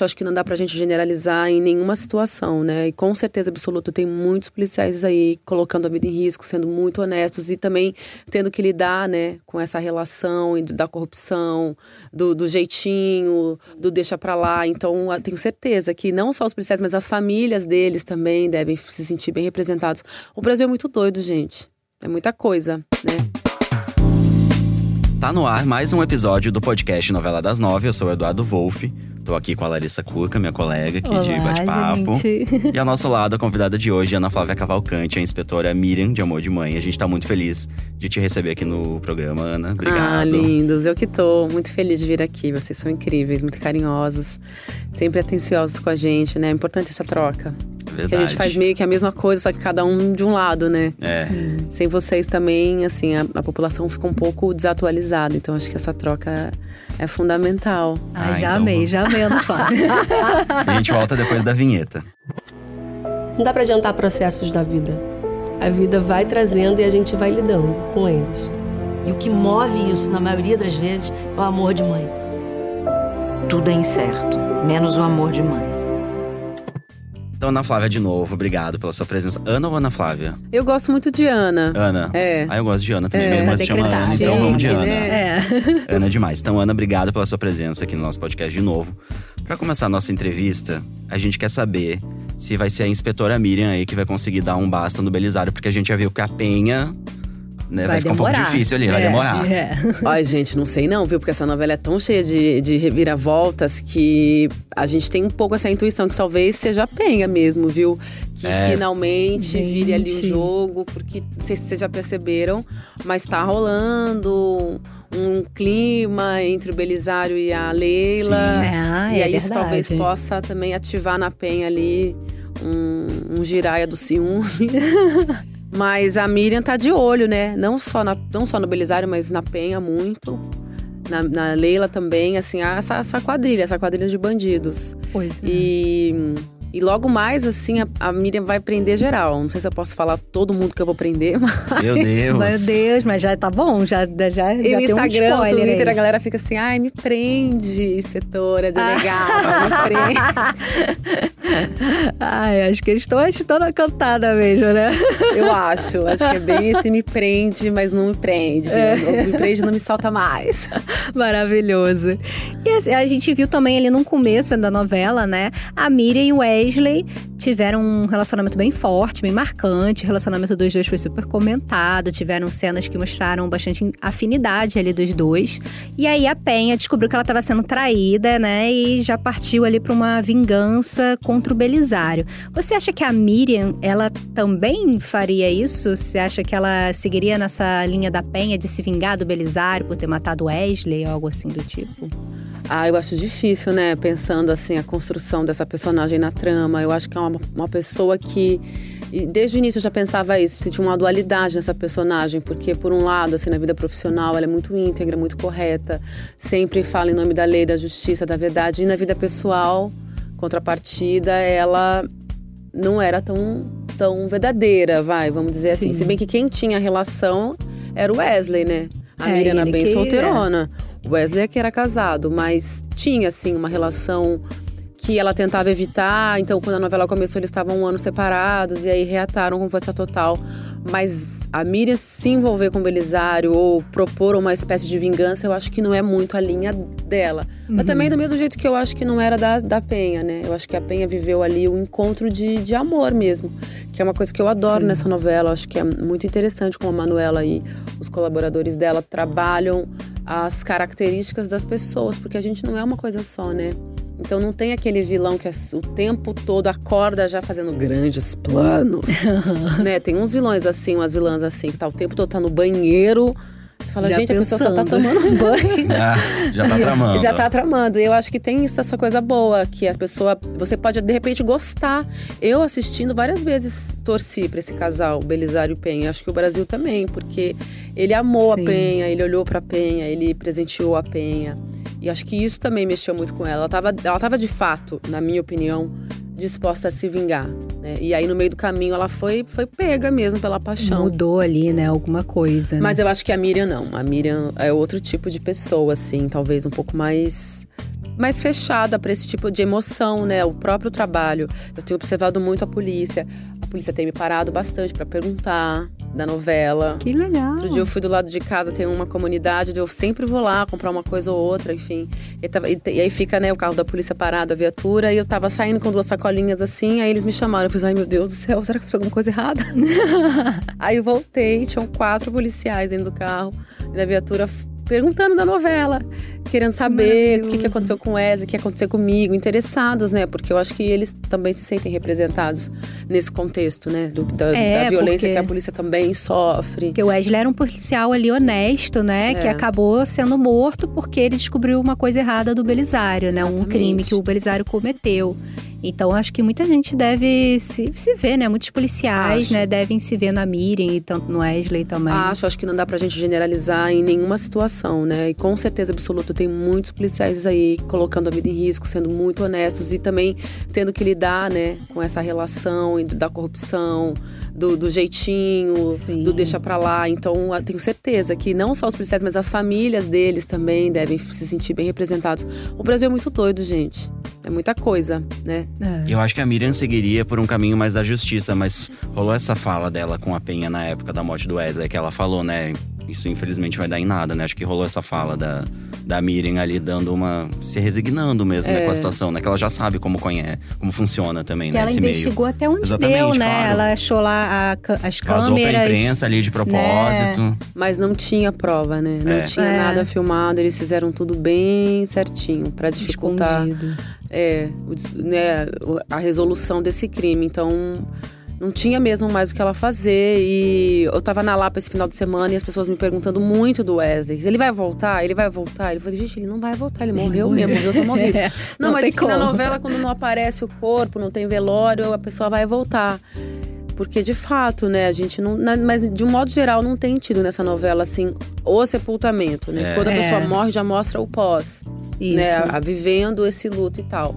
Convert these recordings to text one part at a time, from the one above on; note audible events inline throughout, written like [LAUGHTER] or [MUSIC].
Eu acho que não dá pra gente generalizar em nenhuma situação, né? E com certeza absoluta tem muitos policiais aí colocando a vida em risco, sendo muito honestos e também tendo que lidar, né, com essa relação da corrupção, do, do jeitinho, do deixa pra lá. Então, tenho certeza que não só os policiais, mas as famílias deles também devem se sentir bem representados. O Brasil é muito doido, gente. É muita coisa, né? Tá no ar mais um episódio do podcast Novela das Nove. Eu sou o Eduardo Wolff. Tô aqui com a Larissa Curca, minha colega aqui Olá, de bate-papo. E ao nosso lado, a convidada de hoje, Ana Flávia Cavalcante, a inspetora Miriam de Amor de Mãe. A gente tá muito feliz de te receber aqui no programa, Ana. Obrigado. Ah, lindos. Eu que tô muito feliz de vir aqui. Vocês são incríveis, muito carinhosos, sempre atenciosos com a gente, né? É importante essa troca. Verdade. Que a gente faz meio que a mesma coisa, só que cada um de um lado, né? É. Sem vocês também, assim, a, a população fica um pouco desatualizada. Então acho que essa troca é fundamental. Ai, Ah, já então amei, já amei, Ana [LAUGHS] Flávia. A gente volta depois da vinheta. Não dá pra adiantar processos da vida. A vida vai trazendo e a gente vai lidando com eles. E o que move isso, na maioria das vezes, é o amor de mãe. Tudo é incerto, menos o amor de mãe. Então, Ana Flávia, de novo, obrigado pela sua presença. Ana ou Ana Flávia? Eu gosto muito de Ana. Ana. É. Ah, eu gosto de Ana também. É, Minha se chama Ana, então vamos de Ana. né? É. [LAUGHS] Ana é demais. Então, Ana, obrigado pela sua presença aqui no nosso podcast de novo. Pra começar a nossa entrevista, a gente quer saber se vai ser a inspetora Miriam aí que vai conseguir dar um basta no Belisário, porque a gente já viu que a Penha né, vai, ficar um pouco demorar. difícil ali, vai É, demorar. É. Ai, gente, não sei não, viu? Porque essa novela é tão cheia de, de reviravoltas que a gente tem um pouco essa intuição que talvez seja a penha mesmo, viu? Que É. finalmente vire ali o Gente. jogo, porque não sei se vocês já perceberam, mas tá rolando um clima entre o Belisário e a Leila. Sim. É, e é aí isso verdade. talvez possa também ativar na penha ali um, um giraia do ciúmes. [LAUGHS] Mas a Miriam tá de olho, né? Não só, na, não só no Belisário, mas na Penha muito. Na, na Leila também, assim, essa, essa quadrilha, essa quadrilha de bandidos. Pois é. E, e logo mais, assim, a, a Miriam vai prender geral. Não sei se eu posso falar todo mundo que eu vou prender, [LAUGHS] mas. Meu Deus. Meu Deus, mas já tá bom, já, já, já E tem no um Instagram, no spoiler Twitter, a aí. galera fica assim, ai, me prende, inspetora, delegada, me [LAUGHS] prende. Ai, acho que eles estão estão na cantada mesmo, né? Eu acho, acho que é bem esse me prende, mas não me prende. Me prende e não me solta mais. [LAUGHS] Maravilhoso. E assim, a gente viu também ali no começo da novela, né? A Miriam e o Wesley tiveram um relacionamento bem forte, bem marcante. O relacionamento dos dois foi super comentado. Tiveram cenas que mostraram bastante afinidade ali dos dois. E aí a Penha descobriu que ela estava sendo traída, né? E já partiu ali para uma vingança contra o Belisário. Você acha que a Miriam, ela também faria isso? Você acha que ela seguiria nessa linha da Penha de se vingar do Belisário por ter matado Wesley ou algo assim do tipo? Ah, eu acho difícil, né? Pensando assim, a construção dessa personagem na trama. Eu acho que é uma, uma pessoa que. e desde o início eu já pensava isso, tinha uma dualidade nessa personagem, porque por um lado, assim, na vida profissional, ela é muito íntegra, muito correta, sempre fala em nome da lei, da justiça, da verdade, e na vida pessoal, contrapartida, ela não era tão, tão verdadeira, vai, vamos dizer assim. Sim. Se bem que quem tinha relação era o Wesley, né? A É, Miriam era ele bem que- solteirona. Wesley é que era casado, mas tinha, assim, uma relação que ela tentava evitar. Então, quando a novela começou, eles estavam um ano separados e aí reataram com força total. Mas a Miriam se envolver com o Belisário ou propor uma espécie de vingança, eu acho que não é muito a linha dela. Mas também do mesmo jeito que eu acho que não era da, da Penha, né? Eu acho que a Penha viveu ali o encontro de, de amor mesmo. Que é uma coisa que eu adoro nessa novela. Eu acho que é muito interessante como a Manuela e os colaboradores dela trabalham as características das pessoas, porque a gente não é uma coisa só, né? Então não tem aquele vilão que é o tempo todo acorda já fazendo grandes planos, [LAUGHS] né? Tem uns vilões assim, umas vilãs assim, que tá o tempo todo tá no banheiro. Você fala, Já gente, a pessoa só tá pensando. tomando um [LAUGHS] banho. Ah, já tá tramando. Já tá tramando. E eu acho que tem isso, essa coisa boa, que a pessoa. Você pode, de repente, gostar. Eu assistindo várias vezes torci pra esse casal, Belisário e Penha. Acho que o Brasil também, porque ele amou Sim. a Penha, ele olhou pra Penha, ele presenteou a Penha. E acho que isso também mexeu muito com ela. Ela tava, ela tava de fato, na minha opinião, disposta a se vingar. Né? E aí, no meio do caminho, ela foi, foi pega mesmo pela paixão. Mudou ali, né? Alguma coisa. né? Mas eu acho que a Miriam não. A Miriam é outro tipo de pessoa, assim, talvez um pouco mais mais fechada para esse tipo de emoção, né? O próprio trabalho. Eu tenho observado muito a polícia. A polícia tem me parado bastante para perguntar da novela. Que legal. Outro dia eu fui do lado de casa, tem uma comunidade, eu sempre vou lá comprar uma coisa ou outra, enfim. E, tava, e, e, aí fica, né, o carro da polícia parado, a viatura, e eu tava saindo com duas sacolinhas assim, aí eles me chamaram. Eu falei, ai meu Deus do céu, será que eu fiz alguma coisa errada? [LAUGHS] aí eu voltei, tinham quatro policiais dentro do carro, e da viatura perguntando da novela, querendo saber o que, que aconteceu com o Wesley, o que aconteceu comigo, interessados, né? Porque eu acho que eles também se sentem representados nesse contexto, né? Do, da, É, da violência porque- que a polícia também sofre. Porque o Wesley era um policial ali honesto, né? É. Que acabou sendo morto porque ele descobriu uma coisa errada do Belisário, né? Um Exatamente. crime que o Belisário cometeu. Então, acho que muita gente deve se, se ver, né? Muitos policiais, Acho. né? Devem se ver na Miriam e tanto no Wesley também. Acho, acho que não dá pra gente generalizar em nenhuma situação, né? E com certeza absoluta tem muitos policiais aí colocando a vida em risco, sendo muito honestos e também tendo que lidar, né, com essa relação da corrupção, do, do jeitinho, Sim. do deixa pra lá. Então, eu tenho certeza que não só os policiais, mas as famílias deles também devem se sentir bem representados. O Brasil é muito doido, gente. É muita coisa, né? É. Eu acho que a Miriam seguiria por um caminho mais da justiça, mas rolou essa fala dela com a Penha na época da morte do Wesley, que ela falou, né? Isso infelizmente vai dar em nada, né? Acho que rolou essa fala da, da Miriam ali dando uma. se resignando mesmo né, com a situação, né? Que ela já sabe como conhece, como funciona também, Que né? ela Esse investigou meio. até onde Exatamente, deu, né? claro. Ela achou lá a as Vazou pra câmeras. imprensa ali de propósito. Mas não tinha prova, né? Não É. tinha É. nada filmado, eles fizeram tudo bem certinho pra dificultar Escondido. é, né, a resolução desse crime. Então, não tinha mesmo mais o que ela fazer. E eu tava na Lapa esse final de semana e as pessoas me perguntando muito do Wesley. Ele vai voltar? Ele vai voltar? Ele falou, gente, ele não vai voltar, ele morreu mesmo, morreu, tá morrido. [LAUGHS] É, Não, não mas diz que na novela, quando não aparece o corpo, não tem velório, a pessoa vai voltar. Porque, de fato, né, a gente não. na- mas, de um modo geral, não tem tido nessa novela, assim, o sepultamento, né? É. Quando a É. pessoa morre, já mostra o pós Isso. né, a, a vivendo esse luto e tal.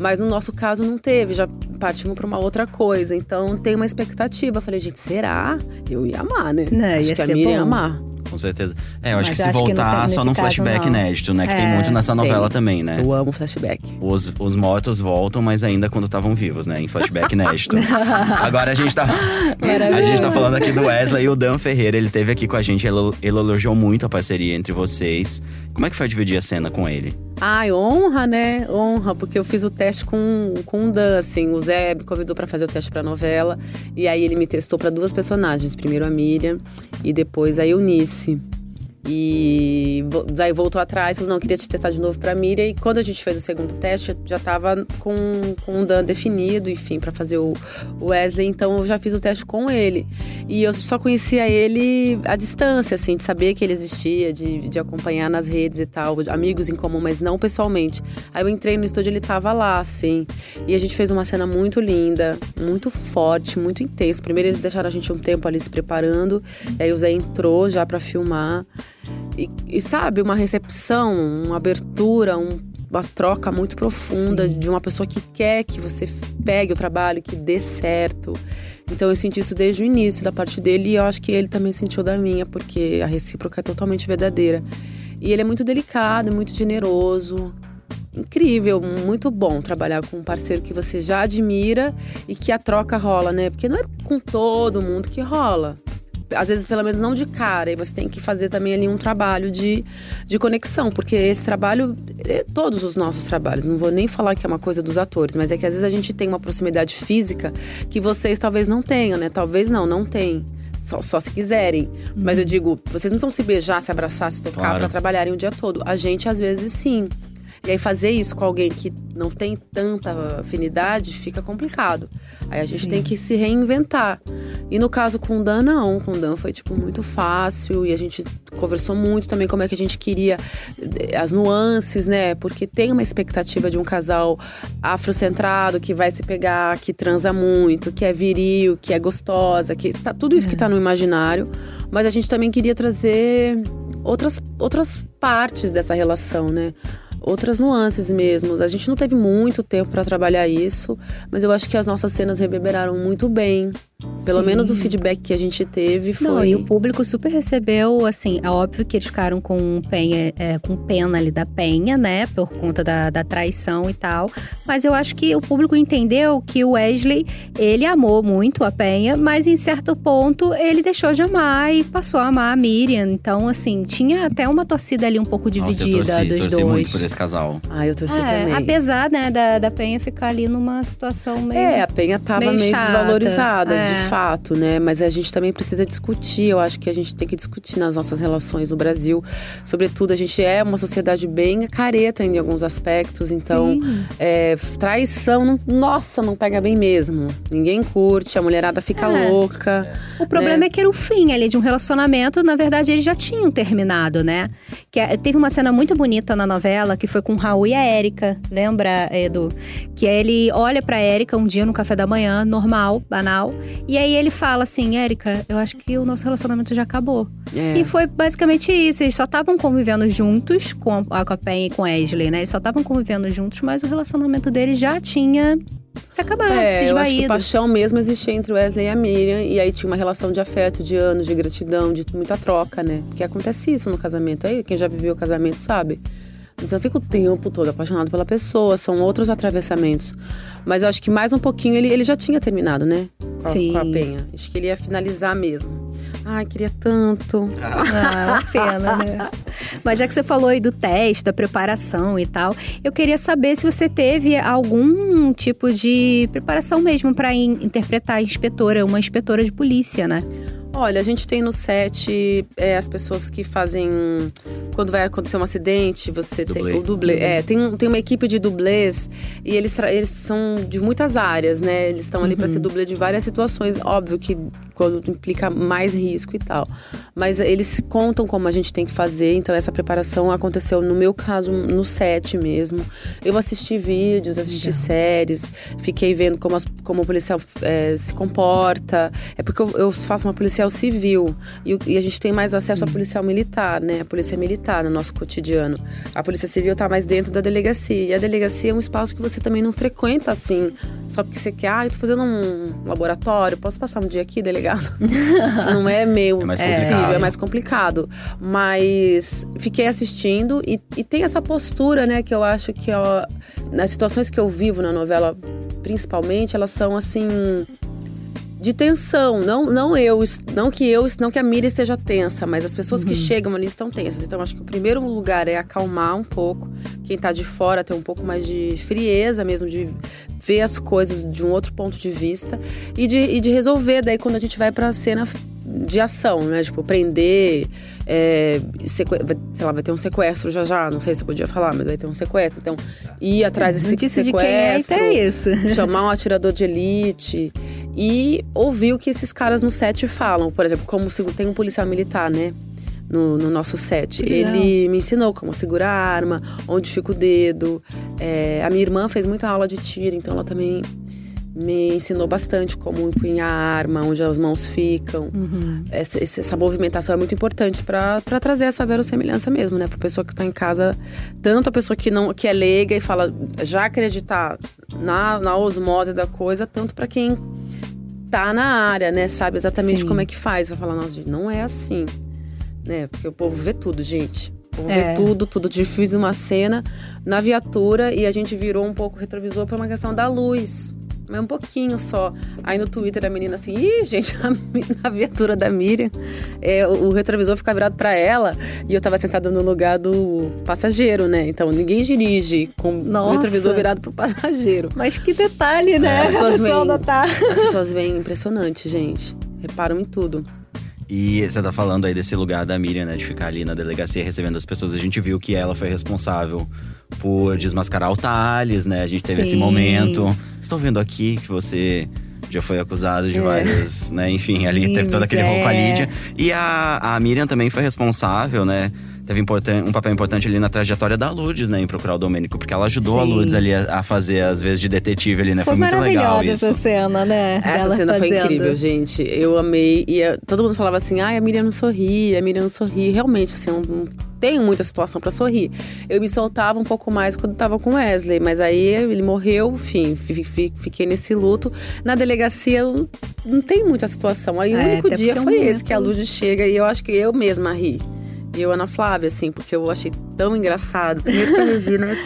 Mas no nosso caso não teve, já partimos para uma outra coisa. Então tem uma expectativa. Falei, gente, será? Eu ia amar, né? Não, Acho ia que a Miriam ia amar. Com certeza. É, eu acho Mas que se acho que voltar tem só num flashback não. inédito, né? Que tem É, muito nessa novela tem. também, né? Eu amo flashback. Os, os mortos voltam, mas ainda quando estavam vivos, né? Em flashback inédito. [LAUGHS] Agora a gente tá. A gente tá falando aqui do Wesley e o Dan Ferreira, ele teve aqui com a gente, ele, ele elogiou muito a parceria entre vocês. Como é que foi dividir a cena com ele? Ai, honra, né? Honra, porque eu fiz o teste com, com o Dan, assim. O Zé me convidou para fazer o teste pra novela. E aí ele me testou para duas personagens. Primeiro a Miriam e depois a Eunice. E daí voltou atrás, falou, não, queria te testar de novo pra Miriam. E quando a gente fez o segundo teste, já tava com, com o Dan definido, enfim, pra fazer o Wesley. Então eu já fiz o teste com ele. E eu só conhecia ele à distância, assim, de saber que ele existia, de, de acompanhar nas redes e tal, amigos em comum, mas não pessoalmente. Aí eu entrei no estúdio, ele tava lá, assim. E a gente fez uma cena muito linda, muito forte, muito intensa. Primeiro eles deixaram a gente um tempo ali se preparando, e aí o Zé entrou já pra filmar. E, e sabe, uma recepção, uma abertura, um- uma troca muito profunda de uma pessoa que quer que você pegue o trabalho, que dê certo. Então eu senti isso desde o início da parte dele e eu acho que ele também sentiu da minha, porque a recíproca é totalmente verdadeira. E ele é muito delicado, muito generoso. Incrível, muito bom trabalhar com um parceiro que você já admira e que a troca rola, né? Porque não é com todo mundo que rola às vezes pelo menos não de cara, e você tem que fazer também ali um trabalho de, de conexão, porque esse trabalho, é todos os nossos trabalhos, não vou nem falar que é uma coisa dos atores, mas é que às vezes a gente tem uma proximidade física que vocês talvez não tenham, né? Talvez não, não tem. Só, só se quiserem. Mas eu digo, vocês não precisam se beijar, se abraçar, se tocar Claro. pra trabalharem o dia todo. A gente, às vezes, sim. E aí fazer isso com alguém que não tem tanta afinidade fica complicado. Aí a gente tem que se reinventar. E no caso com o Dan, não. Com o Dan foi, tipo, muito fácil. E a gente conversou muito também como é que a gente queria eh, as nuances, né? Porque tem uma expectativa de um casal afrocentrado que vai se pegar, que transa muito, que é viril, que é gostosa, que tá tudo isso que tá no imaginário. Mas a gente também queria trazer outras, outras partes dessa relação, né? Outras nuances mesmo. A gente não teve muito tempo para trabalhar isso, mas eu acho que as nossas cenas reverberaram muito bem Pelo Sim. menos o feedback que a gente teve foi. Não, e o público super recebeu, assim, é óbvio que eles ficaram com, penha, é, com pena ali da penha, né? Por conta da, da traição e tal. Mas eu acho que o público entendeu que o Wesley, ele amou muito a penha, mas em certo ponto ele deixou de amar e passou a amar a Miriam. Então, assim, tinha até uma torcida ali um pouco Nossa, eu dividida torci, dos torci dois. muito por esse casal. Ah, eu torci É, também. apesar, né, da, da penha ficar ali numa situação meio. É, a Penha tava meio meio, desvalorizada, é. De fato, né? Mas a gente também precisa discutir. Eu acho que a gente tem que discutir nas nossas relações no Brasil. Sobretudo, a gente é uma sociedade bem careta em alguns aspectos. Então, é, traição, não- nossa, não pega bem mesmo. Ninguém curte, a mulherada fica É. louca. O problema né? é que era o fim ali de um relacionamento. Na verdade, eles já tinham terminado, né? Que é- teve uma cena muito bonita na novela que foi com o Raul e a Érica. Lembra, Edu? Que ele olha pra Érica um dia no café da manhã, normal, banal. E aí ele fala assim: Érica, eu acho que o nosso relacionamento já acabou. É. E foi basicamente isso. Eles só estavam convivendo juntos com a, com a Pen e com a Ashley, né? Eles só estavam convivendo juntos, mas o relacionamento deles já tinha se acabado, se É, eu acho que esvaído. paixão mesmo existia entre o Wesley e a Miriam. E aí tinha uma relação de afeto, de anos, de gratidão, de muita troca, né? Porque acontece isso no casamento. Aí quem já viveu o casamento sabe. Você não fica o tempo todo apaixonado pela pessoa, são outros atravessamentos. Mas eu acho que mais um pouquinho ele, ele já tinha terminado, né? Com a, Sim. com a Penha. Acho que ele ia finalizar mesmo. Ai, queria tanto. Ah, uma pena, né? [LAUGHS] Mas já que você falou aí do teste, da preparação e tal, eu queria saber se você teve algum tipo de preparação mesmo para interpretar a inspetora, uma inspetora de polícia, né? Olha, a gente tem no set é, as pessoas que fazem. Quando vai acontecer um acidente, você Dublê. tem o dublê. É, tem, tem uma equipe de dublês e eles, eles são de muitas áreas, né? Eles estão ali para ser dublê de várias situações. Óbvio que quando implica mais risco e tal. Mas eles contam como a gente tem que fazer, então essa preparação aconteceu, no meu caso, no set mesmo. Eu assisti vídeos, assisti séries, fiquei vendo como, as- como o policial é, se comporta. É porque eu, eu faço uma policial civil e, e a gente tem mais acesso à policial militar, né? A polícia militar no nosso cotidiano. A polícia civil tá mais dentro da delegacia. E a delegacia é um espaço que você também não frequenta assim, só porque você quer, ah, eu tô fazendo um laboratório, posso passar um dia aqui, delegado? [LAUGHS] não é meio É mais possível, complicado. é mais complicado. Mas fiquei assistindo e, e tem essa postura, né, que eu acho que ó, nas situações que eu vivo na novela, principalmente, elas são assim de tensão, não, não eu, não que eu, não que a Mira esteja tensa, mas as pessoas que chegam ali estão tensas. Então acho que o primeiro lugar é acalmar um pouco, quem tá de fora ter um pouco mais de frieza mesmo, de ver as coisas de um outro ponto de vista e de, e de resolver daí quando a gente vai pra cena de ação, né? Tipo, prender, é, vai- sei lá, vai ter um sequestro já já, não sei se eu podia falar, mas vai ter um sequestro. Então, ir atrás desse disse de quem é, então sequestro é isso. chamar um atirador de elite e ouvir o que esses caras no set falam. Por exemplo, como se tem um policial militar, né? No, no nosso set. Legal. Ele me ensinou como segurar a arma, onde fica o dedo. É, a minha irmã fez muita aula de tiro, então ela também me ensinou bastante como empunhar a arma, onde as mãos ficam. Essa, essa- essa movimentação é muito importante para trazer essa verossimilhança mesmo, né? Pra pessoa que tá em casa, tanto a pessoa que não que é leiga e fala já acreditar na, na osmose da coisa, tanto para quem tá na área, né? Sabe exatamente Sim. como é que faz. Vai falar, nossa, não é assim. Né? Porque o povo vê tudo, gente. O povo É. vê tudo, tudo. Eu fiz uma cena na viatura e a gente virou um pouco o retrovisor por uma questão da luz. Mas um pouquinho só. Aí no Twitter a menina assim, ih, gente, [LAUGHS] a, na viatura da Miriam, é, o, o retrovisor fica virado pra ela e eu tava sentada no lugar do passageiro, né? Então ninguém dirige com o Nossa. retrovisor virado pro passageiro. Mas que detalhe, né? As pessoas A pessoa veem- notar. As pessoas veem impressionante, gente. Reparam em tudo. E você tá falando aí desse lugar da Miriam, né? De ficar ali na delegacia recebendo as pessoas. A gente viu que ela foi responsável por desmascarar o Thales, né? A gente teve esse Sim. momento. Estou vendo aqui que você já foi acusado de É. vários, né? Enfim, ali Crimes, teve todo aquele rolo com a é. Lídia. E a, a Miriam também foi responsável, né? Teve um papel importante ali na trajetória da Lourdes, né? Em procurar o Domênico. Porque ela ajudou a Sim. Lourdes ali a, a fazer, às vezes, de detetive ali, né? Foi, Foi muito legal maravilhosa isso. essa cena, né? Essa Dela cena foi fazendo. incrível, gente. Eu amei. E eh, todo mundo falava assim: ai, a Miriam não sorri, a Miriam não sorri. Realmente, assim, é um, um tenho muita situação para sorrir. Eu me soltava um pouco mais quando tava com Wesley, mas aí ele morreu, enfim, fiquei nesse luto. Na delegacia não tem muita situação. Aí é, o único dia foi um esse que a Lud chega e eu acho que eu mesma ri. E eu, Ana Flávia, assim, porque eu achei tão engraçado. Primeiro que a Regina é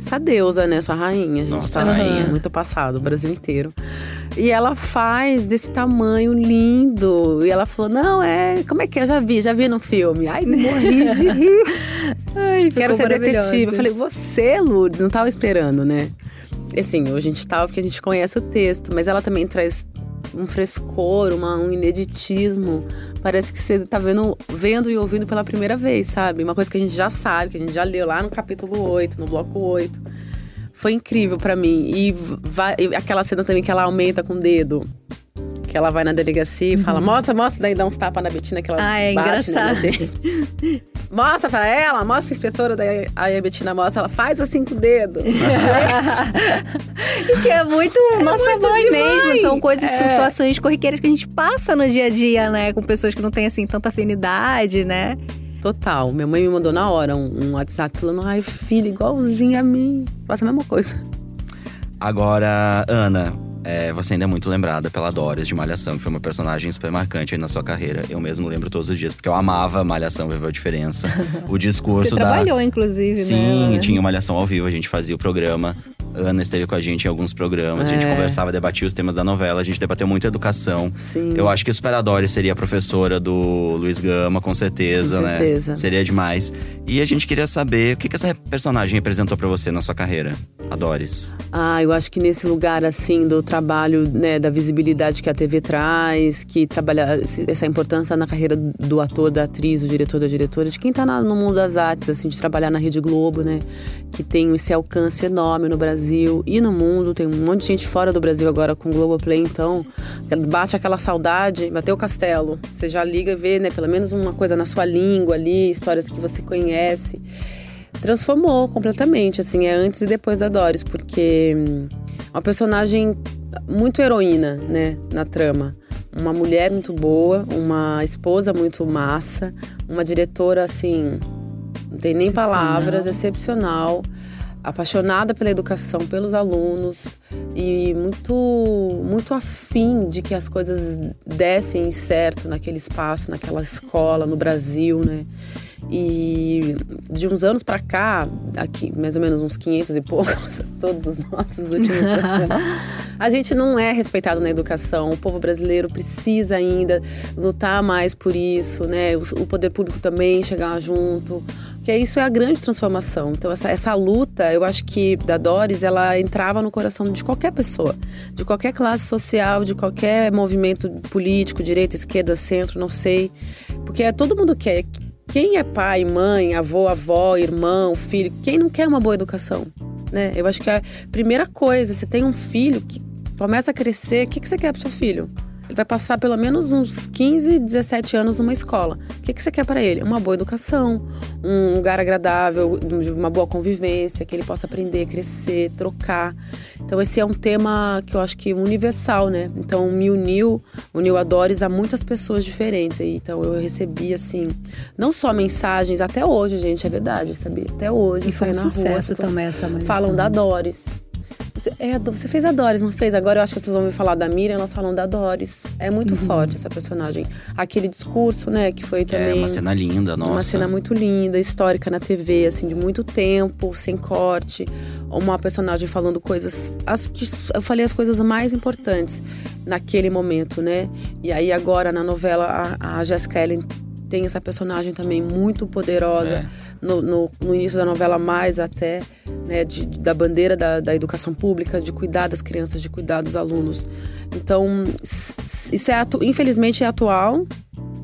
essa deusa, né? Sua rainha. A gente Nossa, sabe assim, é muito passado, o Brasil inteiro. E ela faz desse tamanho lindo. E ela falou: Não, é. Como é que é? Eu já vi, já vi no filme. Ai, morri de [LAUGHS] rir. Ai, Quero ser detetive. Eu falei: Você, Lourdes, não tava esperando, né? E assim, a gente tava porque a gente conhece o texto, mas ela também traz um frescor, uma, um ineditismo. Parece que você tá vendo, vendo e ouvindo pela primeira vez, sabe? Uma coisa que a gente já sabe, que a gente já leu lá no capítulo 8, no bloco 8. Foi incrível para mim. E, e aquela cena também que ela aumenta com o dedo que ela vai na delegacia e uhum. fala, mostra, mostra, daí dá uns tapas na Betina que ela ah, é bate, né, engraçado. [LAUGHS] mostra pra ela, mostra a inspetora, daí aí a Betina mostra, ela faz assim com o dedo. que é muito é nossa muito mãe demais. mesmo. São coisas, é. situações corriqueiras que a gente passa no dia a dia, né? Com pessoas que não têm, assim, tanta afinidade, né? Total. Minha mãe me mandou na hora um, um WhatsApp falando, ai, filha, igualzinha a mim. Faz a mesma coisa. Agora, Ana, é, você ainda é muito lembrada pela Doris de Malhação, que foi uma personagem super marcante aí na sua carreira. Eu mesmo lembro todos os dias, porque eu amava Malhação, viveu a diferença. O [LAUGHS] discurso você da. trabalhou, inclusive, Sim, né? tinha Malhação ao vivo, a gente fazia o programa. Ana esteve com a gente em alguns programas, é. a gente é. conversava, debatia os temas da novela, a gente debateu muito educação. Sim. Eu acho que o Super Doris seria a professora do Luiz Gama, com certeza, com né? Certeza. Seria demais. E a gente queria saber o que, que essa personagem representou para você na sua carreira, a Doris. Ah, eu acho que nesse lugar, assim, do trabalho, né, da visibilidade que a TV traz, que trabalha essa importância na carreira do ator, da atriz, do diretor, da diretora, de quem tá no mundo das artes, assim, de trabalhar na Rede Globo, né? Que tem esse alcance enorme no Brasil e no mundo. Tem um monte de gente fora do Brasil agora com Globoplay, então bate aquela saudade, bateu o castelo. Você já liga e vê, né, pelo menos uma coisa na sua língua ali, histórias que você conhece transformou completamente, assim, é antes e depois da Doris, porque hum, uma personagem muito heroína, né, na trama. Uma mulher muito boa, uma esposa muito massa, uma diretora assim, não tem nem palavras, excepcional, apaixonada pela educação, pelos alunos e muito muito afim de que as coisas dessem certo naquele espaço, naquela escola, no Brasil, né? E de uns anos para cá, aqui mais ou menos uns 500 e poucos, [LAUGHS] todos os nossos últimos anos, a gente não é respeitado na educação. O povo brasileiro precisa ainda lutar mais por isso, né? O, poder público também chegar junto, porque isso é a grande transformação. Então essa, essa luta, eu acho que da Doris, ela entrava no coração de qualquer pessoa, de qualquer classe social, de qualquer movimento político, direita, esquerda, centro, não sei, porque é todo mundo quer quem é pai, mãe, avô, avó, irmão, filho, quem não quer uma boa educação? Né? Eu acho que a primeira coisa, você tem um filho que começa a crescer, o que, que você quer pro seu filho? Ele vai passar pelo menos uns 15, 17 anos numa escola. O que, que você quer para ele? Uma boa educação, um lugar agradável, uma boa convivência, que ele possa aprender, crescer, trocar. Então esse é um tema que eu acho que universal, né? Então me uniu, uniu a Doris a muitas pessoas diferentes. Então eu recebi assim, não só mensagens, até hoje, gente, é verdade, sabia? Até hoje. E foi um sucesso rua, também essa mensagem. Falam da Doris. É, você fez a Doris, não fez? Agora eu acho que as pessoas vão me falar da Miriam, elas falam da Doris. É muito uhum. forte essa personagem. Aquele discurso, né, que foi também. É uma cena linda, nossa. Uma cena muito linda, histórica na TV, assim, de muito tempo, sem corte. Uma personagem falando coisas. As, eu falei as coisas mais importantes naquele momento, né? E aí agora na novela a, a Jessica Ellen tem essa personagem também muito poderosa. É no, no, no, início da novela mais até, né, de, da bandeira da, da, educação pública, de cuidar das crianças, de cuidar dos alunos. Então, isso é atu, infelizmente é atual,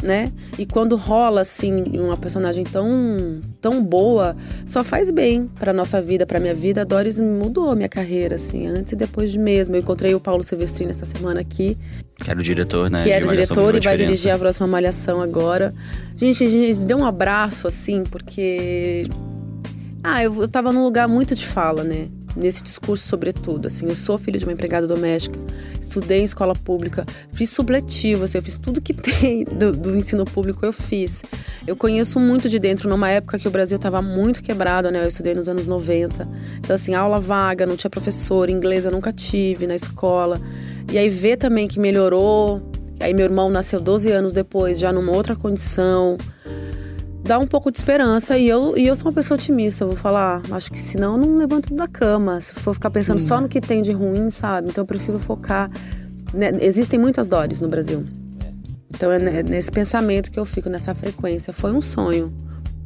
né? E quando rola assim uma personagem tão tão boa, só faz bem para nossa vida, para minha vida. A Doris mudou a minha carreira assim, antes e depois de mesmo. Eu encontrei o Paulo Silvestrini essa semana aqui. Que era o diretor, né? Que era o diretor e vai dirigir a próxima malhação agora. Gente, a gente deu um abraço assim, porque ah, eu, eu tava num lugar muito de fala, né? nesse discurso sobretudo, assim, eu sou filha de uma empregada doméstica, estudei em escola pública, fiz supletivo, assim, eu fiz tudo que [LAUGHS] tem do, do ensino público eu fiz. Eu conheço muito de dentro numa época que o Brasil estava muito quebrado, né? Eu estudei nos anos 90. Então assim, aula vaga, não tinha professor, inglês eu nunca tive na escola. E aí ver também que melhorou. Aí meu irmão nasceu 12 anos depois, já numa outra condição dá um pouco de esperança. E eu, e eu sou uma pessoa otimista, vou falar. Acho que senão eu não levanto da cama. Se for ficar pensando Sim. só no que tem de ruim, sabe? Então eu prefiro focar. Né? Existem muitas dores no Brasil. Então é nesse pensamento que eu fico, nessa frequência. Foi um sonho.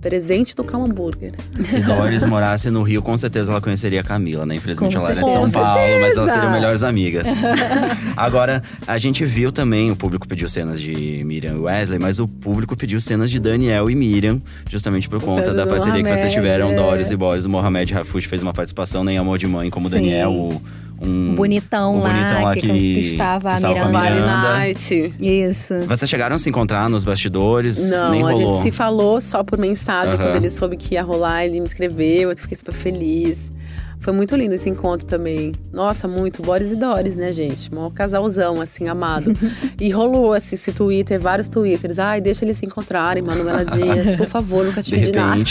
Presente do Cal Hambúrguer. Se Doris morasse no Rio, com certeza ela conheceria a Camila, né? Infelizmente com ela certeza. é de São Paulo, mas elas seriam melhores amigas. [LAUGHS] Agora, a gente viu também, o público pediu cenas de Miriam e Wesley, mas o público pediu cenas de Daniel e Miriam, justamente por conta da parceria Mohamed, que vocês tiveram. Doris e Boys. O Mohamed Rafush fez uma participação nem Amor de Mãe, como Sim. Daniel, o um bonitão, um lá, bonitão lá que, que, que estava, que Miranda. Vale Night. Isso. Vocês chegaram a se encontrar nos bastidores? Não, Nem a rolou. gente se falou só por mensagem. Quando ele soube que ia rolar, ele me escreveu. Eu fiquei super feliz. Foi muito lindo esse encontro também. Nossa, muito. Boris e Doris, né, gente? Um casalzão, assim, amado. [LAUGHS] e rolou, assim, esse Twitter, vários Twitters. Ai, deixa eles se encontrarem, Manuela Dias. Por favor, nunca te De pedi nada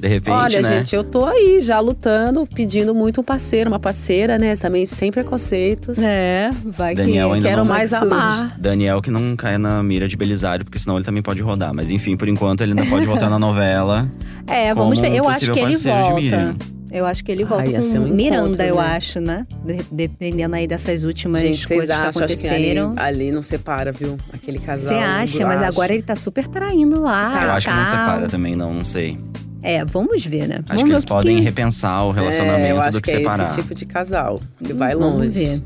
de repente, Olha, né? gente, eu tô aí já lutando, pedindo muito um parceiro, uma parceira, né? Também sem preconceitos. É, vai Daniel que ainda quero não mais amar. Daniel que não cai na mira de Belisário, porque senão ele também pode rodar. Mas enfim, por enquanto ele ainda pode voltar na novela. [LAUGHS] É, vamos ver. Eu acho que ele volta. Eu acho que ele volta Ai, com um Miranda, encontro, eu né? acho, né? Dependendo aí dessas últimas Gente, coisas que aconteceram. Que ali, ali, não separa, viu? Aquele casal. Você acha? Mas agora ele tá super traindo lá. Tá, eu acho tá. que não separa também, não, não sei. É, vamos ver, né? Acho vamos que eles podem que... repensar o relacionamento é, eu acho do que, que separar. É esse tipo de casal que vai vamos longe. Ver.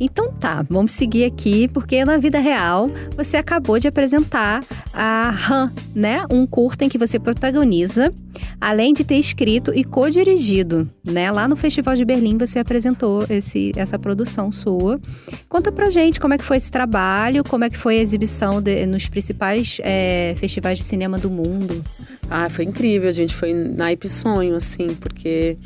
Então tá, vamos seguir aqui, porque na vida real você acabou de apresentar a Han, né? Um curta em que você protagoniza, além de ter escrito e co-dirigido, né? Lá no Festival de Berlim você apresentou esse, essa produção sua. Conta pra gente como é que foi esse trabalho, como é que foi a exibição de, nos principais é, festivais de cinema do mundo. Ah, foi incrível, a gente foi naipe sonho, assim, porque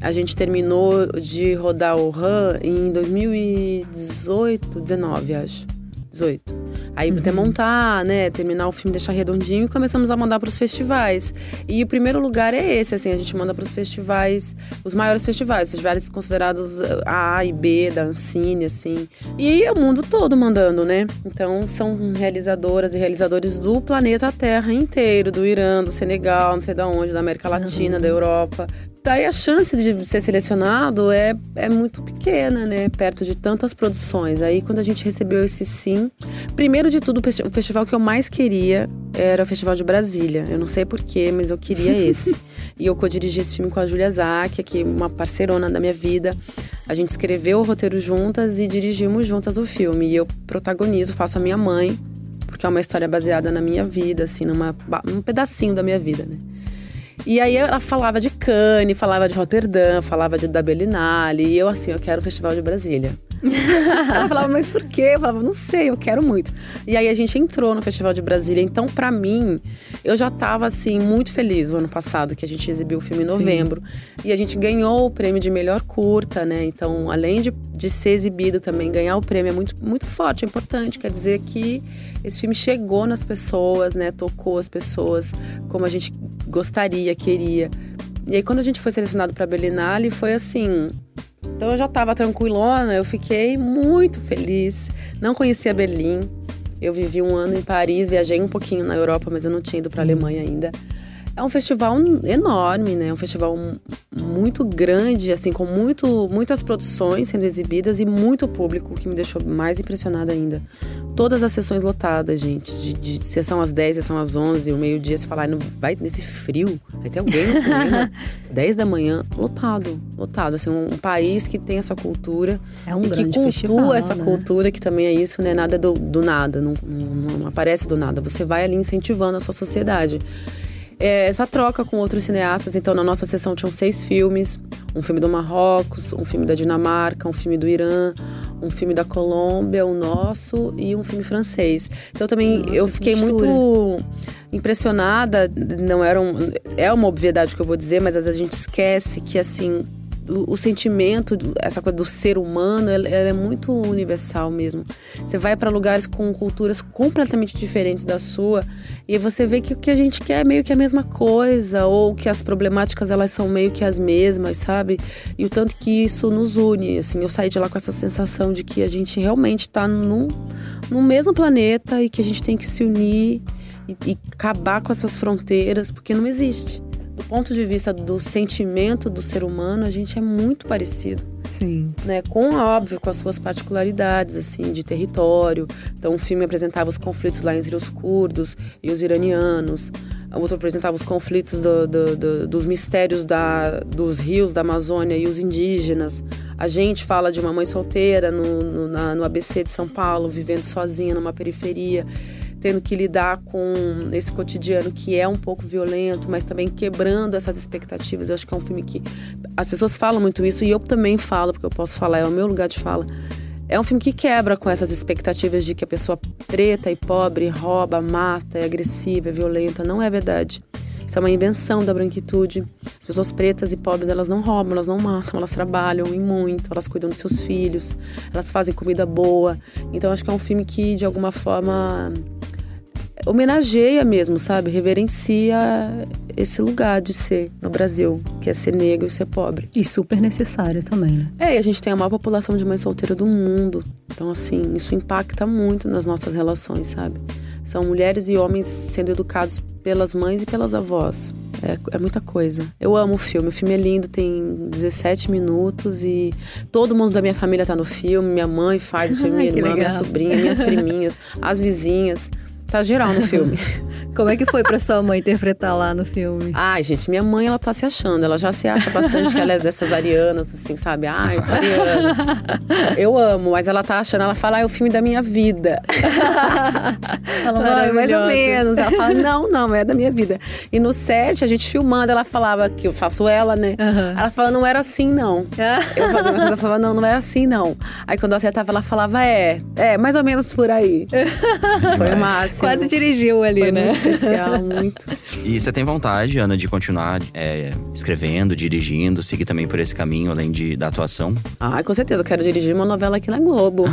a gente terminou de rodar o Han em 2018, 19, acho. 18. Aí uhum. até montar, né, terminar o filme, deixar redondinho e começamos a mandar para os festivais. E o primeiro lugar é esse, assim, a gente manda para os festivais, os maiores festivais, festivais considerados A e B da Ancine, assim. E é o mundo todo mandando, né? Então são realizadoras e realizadores do planeta Terra inteiro, do Irã, do Senegal, não sei da onde, da América Latina, uhum. da Europa. Daí a chance de ser selecionado é, é muito pequena, né? Perto de tantas produções. Aí quando a gente recebeu esse sim, primeiro de tudo, o festival que eu mais queria era o Festival de Brasília. Eu não sei porquê, mas eu queria [LAUGHS] esse. e eu co-dirigi esse filme com a Julia Zack, que é uma parceirona da minha vida. A gente escreveu o roteiro juntas e dirigimos juntas o filme. E eu protagonizo, faço a minha mãe, porque é uma história baseada na minha vida, assim, numa, num pedacinho da minha vida, né? E aí ela falava de Cannes, falava de Roterdã, falava de da Berlinale. E eu assim, eu quero o Festival de Brasília. [LAUGHS] ela falava, mas por quê? Eu falava, não sei, eu quero muito. E aí a gente entrou no Festival de Brasília. Então, para mim, eu já tava assim, muito feliz o ano passado, que a gente exibiu o filme em novembro. Sim. E a gente ganhou o prêmio de melhor curta, né? Então, além de, de ser exibido também, ganhar o prêmio é muito, muito forte, é importante. Quer dizer que esse filme chegou nas pessoas, né? Tocou as pessoas como a gente gostaria, queria. E aí, quando a gente foi selecionado para Berlinale, foi assim. Então, eu já estava tranquilona, eu fiquei muito feliz. Não conhecia Berlim. Eu vivi um ano em Paris, viajei um pouquinho na Europa, mas eu não tinha ido para a Alemanha ainda. É um festival enorme, né? Um festival muito grande, assim, com muito, muitas produções sendo exibidas e muito público, o que me deixou mais impressionada ainda. Todas as sessões lotadas, gente. De, de sessão às 10, sessão às 11, o meio-dia, se falar, não vai nesse frio, vai ter alguém no [LAUGHS] cinema. 10 da manhã, lotado, lotado. Assim, um, um, país que tem essa cultura. É um e grande que cultua festival, essa né? cultura, que também é isso, né? Nada do, do nada, não, não, não aparece do nada. Você vai ali incentivando a sua sociedade é, essa troca com outros cineastas. Então, na nossa sessão tinham seis filmes: um filme do Marrocos, um filme da Dinamarca, um filme do Irã, um filme da Colômbia, o nosso e um filme francês. Então, também nossa, eu fiquei muito impressionada. Não era um, é uma obviedade que eu vou dizer, mas às vezes a gente esquece que assim o, o sentimento, essa coisa do ser humano, ela, ela é muito universal mesmo. Você vai para lugares com culturas completamente diferentes da sua e você vê que o que a gente quer é meio que a mesma coisa ou que as problemáticas elas são meio que as mesmas, sabe? E o tanto que isso nos une, assim, eu saí de lá com essa sensação de que a gente realmente está no, no mesmo planeta e que a gente tem que se unir e, e acabar com essas fronteiras, porque não existe. Do ponto de vista do sentimento do ser humano, a gente é muito parecido Sim. né, com óbvio com as suas particularidades assim de território. Então o filme apresentava os conflitos lá entre os curdos e os iranianos. O outro apresentava os conflitos do- do- do- dos mistérios da, dos rios da Amazônia e os indígenas. A gente fala de uma mãe solteira no, no, na- no ABC de São Paulo, vivendo sozinha numa periferia tendo que lidar com esse cotidiano que é um pouco violento, mas também quebrando essas expectativas. Eu acho que é um filme que as pessoas falam muito isso e eu também falo, porque eu posso falar, é o meu lugar de fala. É um filme que quebra com essas expectativas de que a pessoa preta e pobre rouba, mata, é agressiva, é violenta. Não é verdade. Isso é uma invenção da branquitude. As pessoas pretas e pobres, elas não roubam, elas não matam, elas trabalham e muito, elas cuidam dos seus filhos, elas fazem comida boa. Então acho que é um filme que, de alguma forma, homenageia mesmo, sabe? Reverencia esse lugar de ser no Brasil, que é ser negro e ser pobre. E super necessário também, né? É, e a gente tem a maior população de mães solteiras do mundo. Então, assim, isso impacta muito nas nossas relações, sabe? São mulheres e homens sendo educados pelas mães e pelas avós. É, é muita coisa. Eu amo o filme. O filme é lindo, tem 17 minutos e todo mundo da minha família tá no filme. Minha mãe faz o filme, [LAUGHS] minha irmã, minha sobrinha, minhas [LAUGHS] priminhas, as vizinhas. Tá geral no filme. [LAUGHS] Como é que foi pra sua mãe interpretar lá no filme? Ai, gente, minha mãe, ela tá se achando. Ela já se acha bastante que ela é dessas arianas, assim, sabe? Ai, eu sou ariana. Eu amo, mas ela tá achando, ela fala, ah, é o filme da minha vida. [LAUGHS] Ela vai, mais ou menos. Ela fala, não, não, é da minha vida. E no set, a gente filmando, ela falava que eu faço ela, né? Aham. Ela fala, não era assim, não. Eu fazia uma coisa, ela falava, não, não era assim, não. Aí quando eu acertava, ela falava, é, é, mais ou menos por aí. [LAUGHS] Foi o máximo. Quase dirigiu ali, Foi né? muito especial, [LAUGHS] muito. E você tem vontade, Ana, de continuar é, escrevendo, dirigindo, seguir também por esse caminho, além de, da atuação? Ah, com certeza. Eu quero dirigir uma novela aqui na Globo.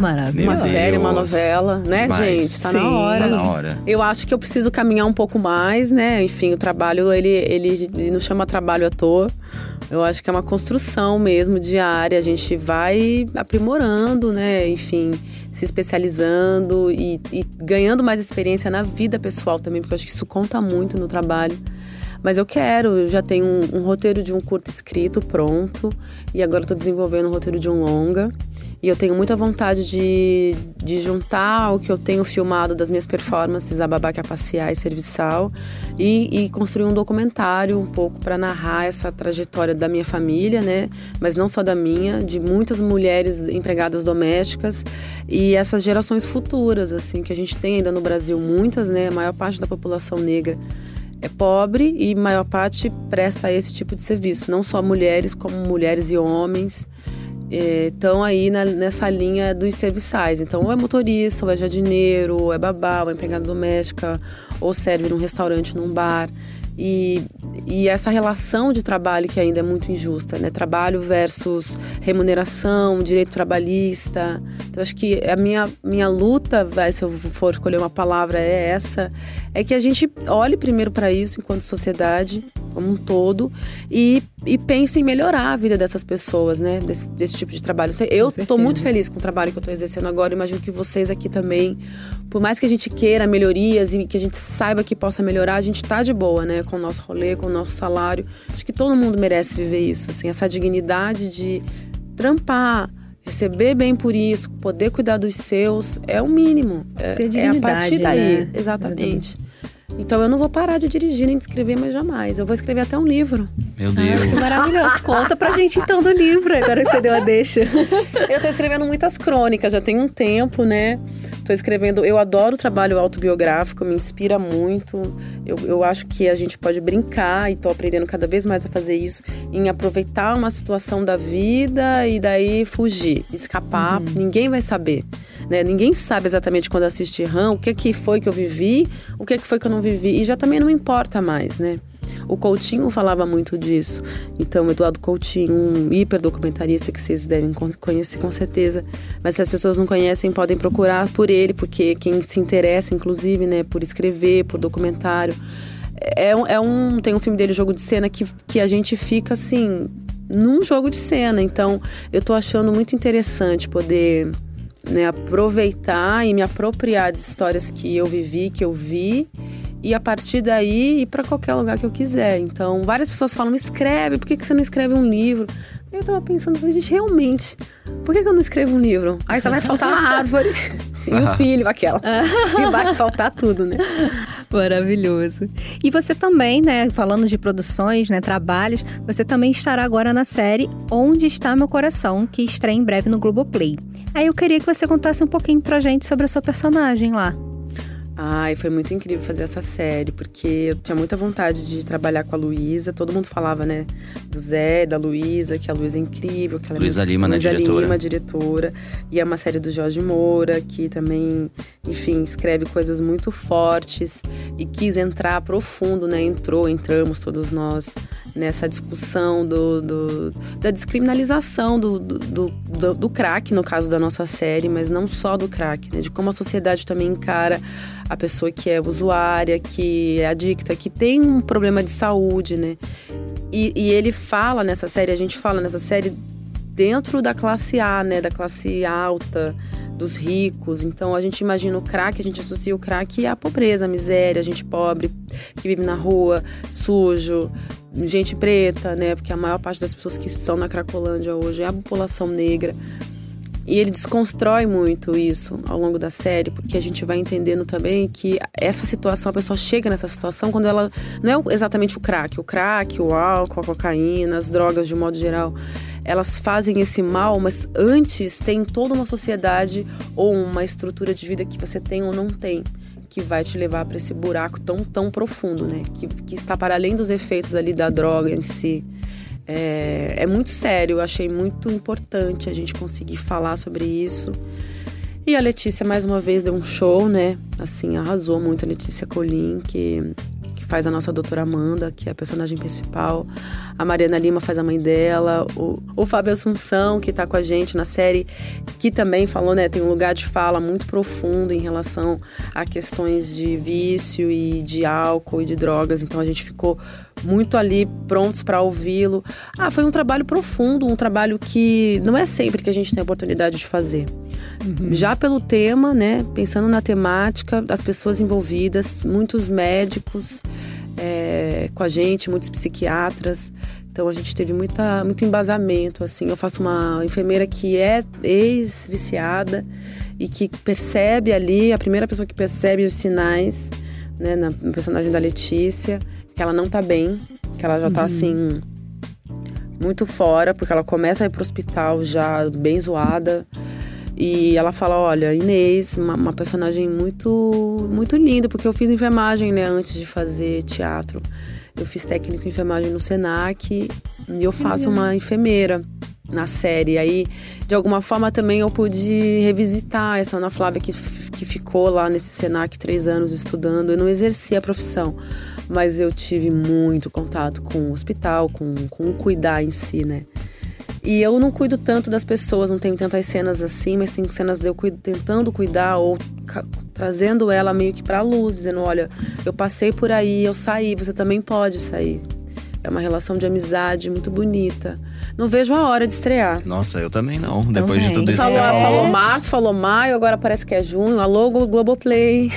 Maravilhoso. uma Meu série, uma novela, né, Demais. gente? Tá Sim. na hora. Tá na hora. Eu acho que eu preciso caminhar um pouco mais, né? Enfim, o trabalho, ele, ele, ele não chama trabalho à toa. Eu acho que é uma construção mesmo diária. A gente vai aprimorando, né? Enfim, se especializando e, e ganhando mais experiência na vida pessoal também, porque eu acho que isso conta muito no trabalho. Mas eu quero, eu já tenho um, um roteiro de um curto escrito pronto e agora estou desenvolvendo um roteiro de um longa. E eu tenho muita vontade de, de juntar o que eu tenho filmado das minhas performances, a babaca passear e serviçal, e, e construir um documentário um pouco para narrar essa trajetória da minha família, né? Mas não só da minha, de muitas mulheres empregadas domésticas e essas gerações futuras, assim, que a gente tem ainda no Brasil, muitas, né? A maior parte da população negra é pobre e maior parte presta esse tipo de serviço, não só mulheres, como mulheres e homens estão aí na- nessa linha dos serviçais. Então, ou é motorista, ou é jardineiro, ou é babá, ou é empregada doméstica, ou serve num restaurante, num bar. E, e essa relação de trabalho que ainda é muito injusta, né? Trabalho versus remuneração, direito trabalhista. Então, acho que a minha, minha luta, vai, se eu for escolher uma palavra, é essa: é que a gente olhe primeiro para isso enquanto sociedade, como um todo, e, e pense em melhorar a vida dessas pessoas, né? Desse, desse tipo de trabalho. Eu estou muito feliz com o trabalho que eu estou exercendo agora, imagino que vocês aqui também. Por mais que a gente queira melhorias e que a gente saiba que possa melhorar, a gente tá de boa, né? Com o nosso rolê, com o nosso salário. Acho que todo mundo merece viver isso, assim, essa dignidade de trampar, receber bem por isso, poder cuidar dos seus, é o mínimo. É, Ter é a partir daí, né? exatamente. Então eu não vou parar de dirigir nem de escrever mais jamais. Eu vou escrever até um livro. Meu Deus. Que maravilhoso. Conta pra gente então do livro, agora que você deu a deixa. Eu tô escrevendo muitas crônicas, já tem um tempo, né? Tô escrevendo. Eu adoro o trabalho autobiográfico, me inspira muito. Eu, eu acho que a gente pode brincar e tô aprendendo cada vez mais a fazer isso, em aproveitar uma situação da vida e daí fugir, escapar. Ninguém vai saber. Né? Ninguém sabe exatamente quando assiste RAM o que, que foi que eu vivi, o que, que foi que eu não vivi. E já também não importa mais, né? O Coutinho falava muito disso. Então, Eduardo Coutinho, um hiper documentarista que vocês devem con- conhecer com certeza. Mas se as pessoas não conhecem, podem procurar por ele, porque quem se interessa, inclusive, né, por escrever, por documentário. É, um- é um. Tem um filme dele, Jogo de Cena, que, que a gente fica assim. Num jogo de cena. Então, eu tô achando muito interessante poder né, aproveitar e me apropriar de histórias que eu vivi, que eu vi, e a partir daí ir para qualquer lugar que eu quiser. Então, várias pessoas falam: escreve, por que, que você não escreve um livro? Eu tava pensando, falei, gente, realmente, por que, que eu não escrevo um livro? Aí só vai faltar a árvore [LAUGHS] e o filho, aquela. e vai faltar tudo, né? Maravilhoso. E você também, né, falando de produções, né, trabalhos, você também estará agora na série Onde Está Meu Coração, que estreia em breve no Globoplay. Aí eu queria que você contasse um pouquinho pra gente sobre a sua personagem lá. Ai, foi muito incrível fazer essa série, porque eu tinha muita vontade de trabalhar com a Luísa. Todo mundo falava, né, do Zé, da Luísa, que a Luísa é incrível. Que ela é Luísa muito- Lima, né, Luísa diretora. Lima, diretora. E é uma série do Jorge Moura, que também, enfim, escreve coisas muito fortes e quis entrar profundo, né? Entrou, entramos todos nós nessa discussão do, do- da descriminalização do, do, do, do- do crack, no caso da nossa série, mas não só do crack, né? De como a sociedade também encara a pessoa que é usuária, que é adicta, que tem um problema de saúde, né? E, e ele fala nessa série, a gente fala nessa série dentro da classe A, né? Da classe alta, dos ricos. Então a gente imagina o crack, a gente associa o crack à pobreza, à miséria, a gente pobre que vive na rua, sujo, gente preta, né? Porque a maior parte das pessoas que estão na Cracolândia hoje é a população negra. E ele desconstrói muito isso ao longo da série, porque a gente vai entendendo também que essa situação, a pessoa chega nessa situação quando ela. Não é exatamente o crack, o crack, o álcool, a cocaína, as drogas de um modo geral. Elas fazem esse mal, mas antes tem toda uma sociedade ou uma estrutura de vida que você tem ou não tem, que vai te levar para esse buraco tão, tão profundo, né? Que, que está para além dos efeitos ali da droga em si. É, é muito sério, eu achei muito importante a gente conseguir falar sobre isso. E a Letícia, mais uma vez, deu um show, né? Assim, arrasou muito a Letícia Colim, que, que faz a nossa doutora Amanda, que é a personagem principal. A Mariana Lima faz a mãe dela. O, o Fábio Assunção, que tá com a gente na série, que também falou, né? Tem um lugar de fala muito profundo em relação a questões de vício e de álcool e de drogas. Então a gente ficou muito ali prontos para ouvi-lo. Ah, foi um trabalho profundo, um trabalho que não é sempre que a gente tem a oportunidade de fazer. Já pelo tema, né? Pensando na temática, as pessoas envolvidas, muitos médicos é, com a gente, muitos psiquiatras. Então a gente teve muita, muito embasamento. Assim, eu faço uma enfermeira que é ex-viciada e que percebe ali, a primeira pessoa que percebe os sinais, né, na no personagem da Letícia, que ela não tá bem, que ela já tá assim muito fora, porque ela começa a ir pro hospital já bem zoada. E ela fala, olha, Inês, uma, uma personagem muito muito linda, porque eu fiz enfermagem, né, antes de fazer teatro. Eu fiz técnico em enfermagem no Senac e eu faço uma enfermeira na série. Aí, de alguma forma, também eu pude revisitar essa Ana Flávia que, que ficou lá nesse Senac três anos estudando. Eu não exerci a profissão, mas eu tive muito contato com o hospital, com, com o cuidar em si, né? E eu não cuido tanto das pessoas, não tenho tantas cenas assim, mas tem cenas de eu cuido- tentando cuidar ou trazendo ela meio que pra luz, dizendo: olha, eu passei por aí, eu saí, você também pode sair. É uma relação de amizade muito bonita. Não vejo a hora de estrear. Nossa, eu também não. Depois de Também. tudo isso que Falou, você falou. falou março, falou maio, agora parece que é junho. Alô, Glo- Globoplay.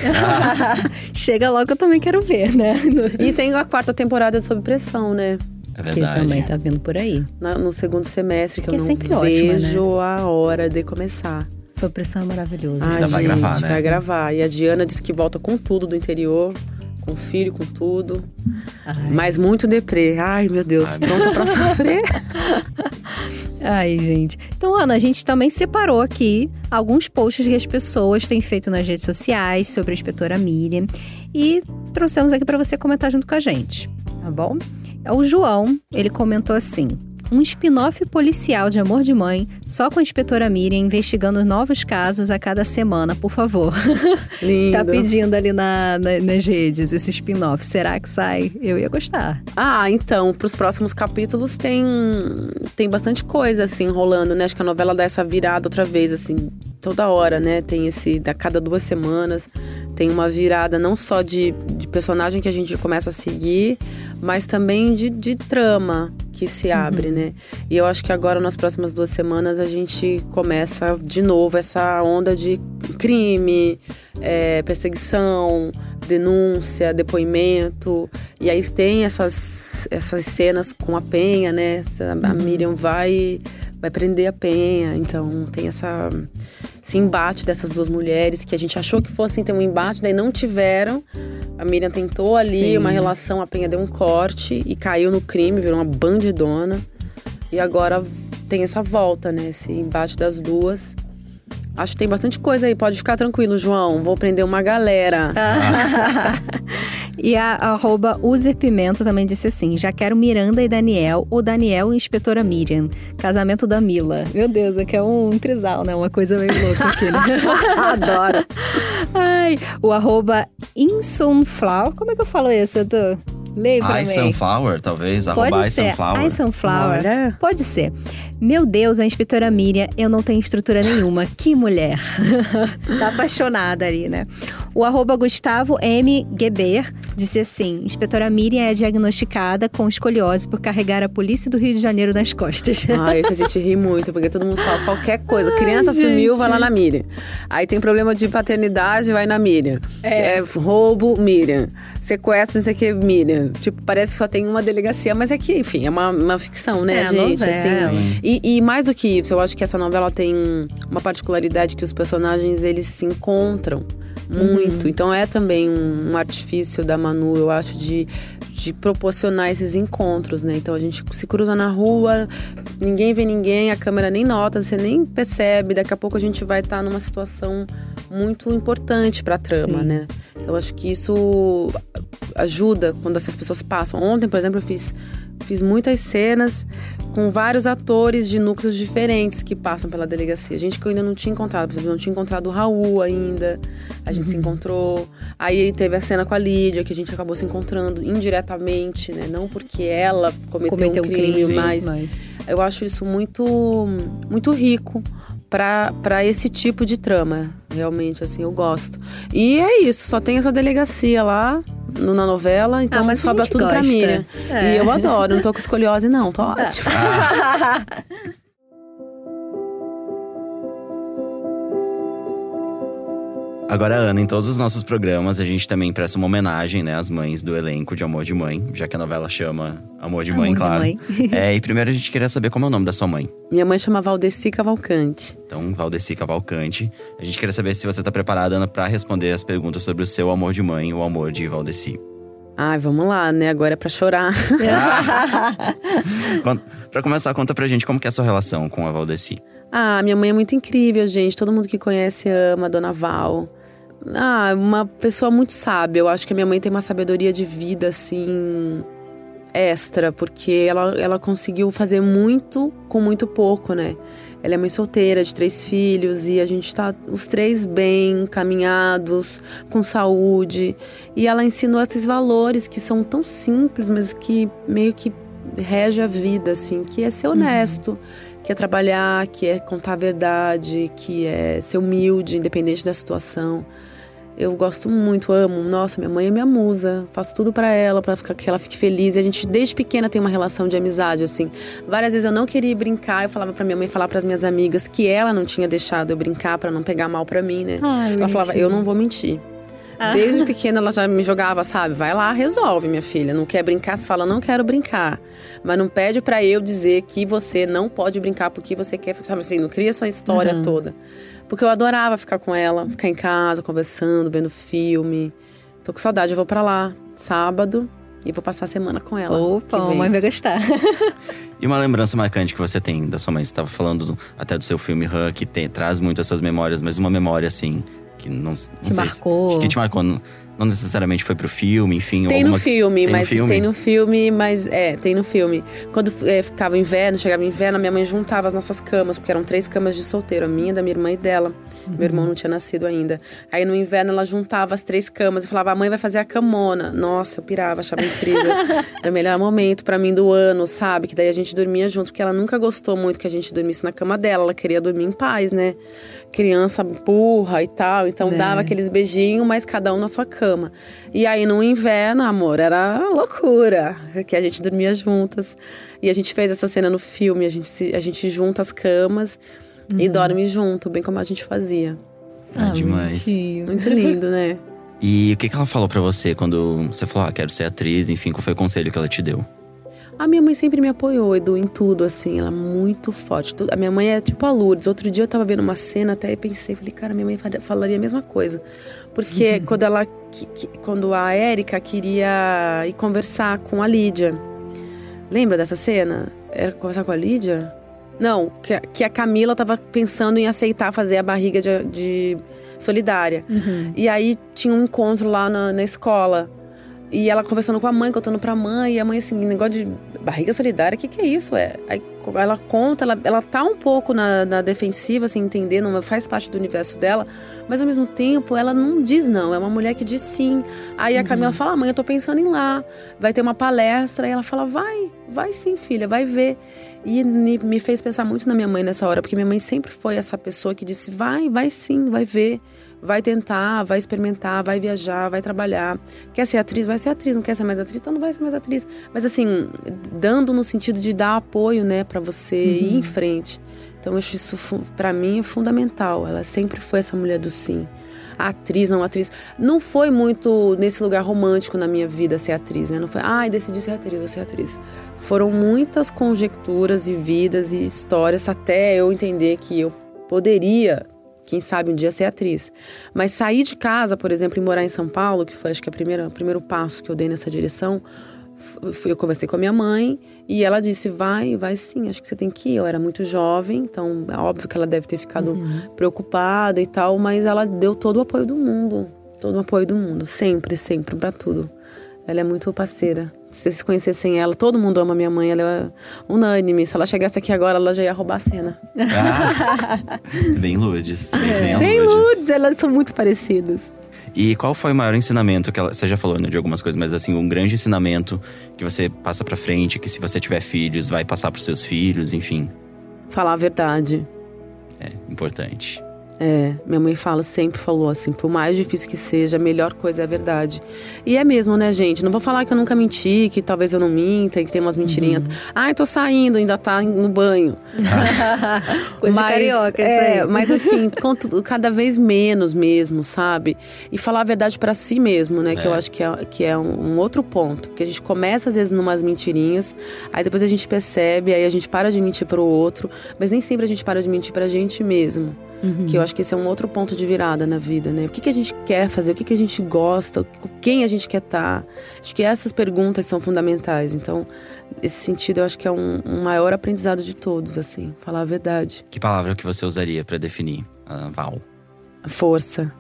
[LAUGHS] Chega logo que eu também quero ver, né? [LAUGHS] e tem a quarta temporada de Sob Pressão, né? É Que verdade. também tá vindo por aí. No segundo semestre, que, Que é eu não sempre ótima, né? vejo a hora de começar. Sua pressão é maravilhoso. Ai, Ainda vai gente, gravar, né? vai gravar. E a Diana disse que volta com tudo do interior. Com filho, com tudo. Ai. Mas muito deprê. Ai, meu Deus, pronta pra sofrer. [LAUGHS] Ai, gente. Então, Ana, a gente também separou aqui alguns posts que as pessoas têm feito nas redes sociais sobre a inspetora Miriam e trouxemos aqui para você comentar junto com a gente, tá bom? É O João, ele comentou assim: um spin-off policial de Amor de Mãe, só com a inspetora Miriam investigando novos casos a cada semana, por favor. [LAUGHS] Lindo. tá pedindo ali na, na- nas redes esse spin-off. Será que sai? Eu ia gostar. Ah, então, pros próximos capítulos tem, tem bastante coisa, assim, rolando, né? Acho que a novela dá essa virada outra vez, assim, toda hora, né? Tem esse, a cada duas semanas, tem uma virada não só de, de personagem que a gente começa a seguir, mas também de, de trama que se abre, né? E eu acho que agora, nas próximas duas semanas, a gente começa de novo essa onda de crime, é, perseguição, denúncia, depoimento. E aí tem essas, essas cenas com a Penha, né? A Miriam vai, vai prender a Penha. Então tem essa, esse embate dessas duas mulheres que a gente achou que fossem ter um embate, daí não tiveram. A Miriam tentou ali Sim. uma relação, a Penha deu um corte e caiu no crime, virou uma bandidona. E agora tem essa volta, né? Esse embate das duas. Acho que tem bastante coisa aí, pode ficar tranquilo, João. Vou prender uma galera. [LAUGHS] E a arroba User Pimenta também disse assim: já quero Miranda e Daniel, ou Daniel e Inspetora Miriam. Casamento da Mila. Meu Deus, aqui é um trisal, né? Uma coisa meio louca aqui, né? [LAUGHS] Adoro. Ai, o arroba Insunflower. Como é que eu falo isso, Edu? Leia pra I. Sunflower, talvez. Arroba Pode I ser. Sunflower. I Sunflower. Olha. Pode ser. Meu Deus, a inspetora Miriam, eu não tenho estrutura nenhuma. Que mulher. [LAUGHS] tá apaixonada ali, né? O arroba Gustavo M. Geber disse assim: Inspetora Miriam é diagnosticada com escoliose por carregar a polícia do Rio de Janeiro nas costas. [LAUGHS] Ai, isso a gente ri muito, porque todo mundo fala qualquer coisa. Criança gente. sumiu, vai lá na Miriam. Aí tem problema de paternidade, vai na Miriam. É. roubo, Miriam. Sequestro, isso aqui, Miriam. Tipo, parece que só tem uma delegacia, mas é que, enfim, é uma, uma ficção, né, É, gente? Assim, e, e mais do que isso, eu acho que essa novela tem uma particularidade que os personagens, eles se encontram muito. Então é também um, um artifício da Manu, eu acho, de, de proporcionar esses encontros, né? Então a gente se cruza na rua, ninguém vê ninguém, a câmera nem nota, você nem percebe. Daqui a pouco a gente vai estar numa situação muito importante pra trama, Sim. né? Então acho que isso ajuda quando essas pessoas passam. Ontem, por exemplo, eu fiz, fiz muitas cenas com vários atores de núcleos diferentes que passam pela delegacia. Gente que eu ainda não tinha encontrado. Por exemplo, não tinha encontrado o Raul ainda. A gente Uhum. se encontrou. Aí teve a cena com a Lídia, que a gente acabou se encontrando indiretamente, né? Não porque ela cometeu, Cometeu um crime, sim, mas eu acho isso muito, muito rico para esse tipo de trama. Realmente, assim, eu gosto. E é isso, só tem essa delegacia lá na novela, então Ah, sobra tudo pra gosta. Miriam. É. E eu adoro, não tô com escoliose, não, tô ótimo. [LAUGHS] Agora, Ana, em todos os nossos programas, a gente também presta uma homenagem, né, às mães do elenco de Amor de Mãe, já que a novela chama Amor de Amor Mãe, de claro. Mãe. [LAUGHS] é, e primeiro a gente queria saber como é o nome da sua mãe. Minha mãe chama Valdeci Cavalcante. Então, Valdeci Cavalcante. A gente queria saber se você tá preparada, Ana, pra responder as perguntas sobre o seu amor de mãe, o amor de Valdeci. Ai, vamos lá, né? Agora é pra chorar. [LAUGHS] Pra começar, conta pra gente como que é a sua relação com a Valdeci. Ah, minha mãe é muito incrível, gente. Todo mundo que conhece ama a Dona Val. Ah, uma pessoa muito sábia. Eu acho que a minha mãe tem uma sabedoria de vida, assim, extra, porque ela, ela conseguiu fazer muito com muito pouco, né? Ela é mãe solteira, de três filhos, e a gente tá os três bem encaminhados, com saúde. E ela ensinou esses valores que são tão simples, mas que meio que rege a vida, assim, que é ser honesto, que é trabalhar, que é contar a verdade, que é ser humilde, independente da situação. Eu gosto muito, amo. Nossa, minha mãe é minha musa. Faço tudo pra ela, pra ficar- que ela fique feliz. E a gente, desde pequena, tem uma relação de amizade, assim. Várias vezes eu não queria brincar, eu falava pra minha mãe falar pras minhas amigas que ela não tinha deixado eu brincar pra não pegar mal pra mim, né? Ai, ela falava, bonitinho. eu não vou mentir. Desde pequena ela já me jogava, sabe? Vai lá, resolve, minha filha. Não quer brincar, você fala, não quero brincar. Mas não pede pra eu dizer que você não pode brincar porque você quer, sabe assim, não cria essa história toda. Porque eu adorava ficar com ela, ficar em casa, conversando, vendo filme. Tô com saudade, eu vou pra lá sábado e vou passar a semana com ela. Opa, a mamãe vai gostar. [LAUGHS] E uma lembrança marcante que você tem da sua mãe? Você estava falando do- até do seu filme Han, que tem- traz muito essas memórias, mas uma memória assim, que não, não se- marcou. que te marcou. Não- necessariamente foi pro filme, enfim. Tem alguma... no filme, Tem no mas filme? tem no filme, mas é, tem no filme. Quando é, ficava inverno, chegava inverno, a minha mãe juntava as nossas camas, porque eram três camas de solteiro, a minha, da minha irmã e dela. Meu irmão não tinha nascido ainda. Aí no inverno ela juntava as três camas e falava: "A mãe vai fazer a camona". Nossa, eu pirava, achava incrível. [LAUGHS] Era o melhor momento pra mim do ano, sabe? Que daí a gente dormia junto, porque ela nunca gostou muito que a gente dormisse na cama dela, ela queria dormir em paz, né? Criança burra e tal, então Né. dava aqueles beijinhos, mas cada um na sua cama. E aí no inverno, amor, era loucura, que a gente dormia juntas. E a gente fez essa cena no filme, a gente, se- a gente junta as camas e dorme junto, bem como a gente fazia. Ah, demais. bonitinho. Muito lindo, né? E o que, que ela falou pra você quando você falou, ah, quero ser atriz, enfim, qual foi o conselho que ela te deu? A minha mãe sempre me apoiou, Edu, em tudo, assim. Ela é muito forte. A minha mãe é tipo a Lourdes. Outro dia eu tava vendo uma cena, até pensei, falei, cara, minha mãe falaria a mesma coisa. Porque quando ela. que- que- quando a Érica queria ir conversar com a Lídia. Lembra dessa cena? Era conversar com a Lídia? Não, que, a- que a Camila tava pensando em aceitar fazer a barriga de, de solidária. E aí tinha um encontro lá na, na escola. E ela conversando com a mãe, contando pra mãe, e a mãe assim, negócio de barriga solidária, o que, que é isso? É, aí ela conta, ela, ela tá um pouco na, na defensiva, sem entender, não faz parte do universo dela, mas ao mesmo tempo ela não diz não, é uma mulher que diz sim. Aí a Camila fala, mãe, eu tô pensando em ir lá, vai ter uma palestra, e ela fala, vai, vai sim, filha, vai ver. E me, me fez pensar muito na minha mãe nessa hora, porque minha mãe sempre foi essa pessoa que disse, vai, vai sim, vai ver. Vai tentar, vai experimentar, vai viajar, vai trabalhar. Quer ser atriz, vai ser atriz. Não quer ser mais atriz, então não vai ser mais atriz. Mas assim, dando no sentido de dar apoio, né, para você ir em frente. Então eu acho isso pra mim é fundamental. Ela sempre foi essa mulher do sim. Atriz, não atriz. Não foi muito nesse lugar romântico na minha vida ser atriz, né? Não foi, ai, decidi ser atriz, vou ser atriz. Foram muitas conjecturas e vidas e histórias até eu entender que eu poderia quem sabe um dia ser atriz. Mas sair de casa, por exemplo, e morar em São Paulo, que foi acho que a primeira, o primeiro passo que eu dei nessa direção, eu conversei com a minha mãe e ela disse: vai, vai sim, acho que você tem que ir. Eu era muito jovem, então é óbvio que ela deve ter ficado preocupada e tal, mas ela deu todo o apoio do mundo. Todo o apoio do mundo, sempre, sempre, pra tudo. Ela é muito parceira. Se vocês conhecessem ela, todo mundo ama minha mãe, ela é unânime. Se ela chegasse aqui agora, ela já ia roubar a cena. Ah, bem Lourdes. Bem, Lourdes. Lourdes, elas são muito parecidas. E qual foi o maior ensinamento que ela, você já falou né, de algumas coisas, mas assim, um grande ensinamento que você passa pra frente, que se você tiver filhos, vai passar pros seus filhos, enfim, Falar a verdade. é importante. É, minha mãe fala, sempre falou assim, por mais difícil que seja, a melhor coisa é a verdade. E é mesmo, né, gente? Não vou falar que eu nunca menti, que talvez eu não minta, e que tem umas mentirinhas. Ai, tô saindo, ainda tá no banho. [LAUGHS] Coisa de carioca, isso é, aí. mas assim, quanto, cada vez menos mesmo, sabe? E falar a verdade pra si mesmo, né? Que eu acho que é, que é um, um outro ponto. Porque a gente começa, às vezes, numas mentirinhas, aí depois a gente percebe, aí a gente para de mentir pro outro, mas nem sempre a gente para de mentir pra gente mesmo. Que eu acho que esse é um outro ponto de virada na vida, né? O que, que a gente quer fazer, o que, que a gente gosta, com quem a gente quer estar. Acho que essas perguntas são fundamentais. Então, nesse sentido, eu acho que é um, um maior aprendizado de todos, assim, falar a verdade. Que palavra que você usaria pra definir a Val? Força.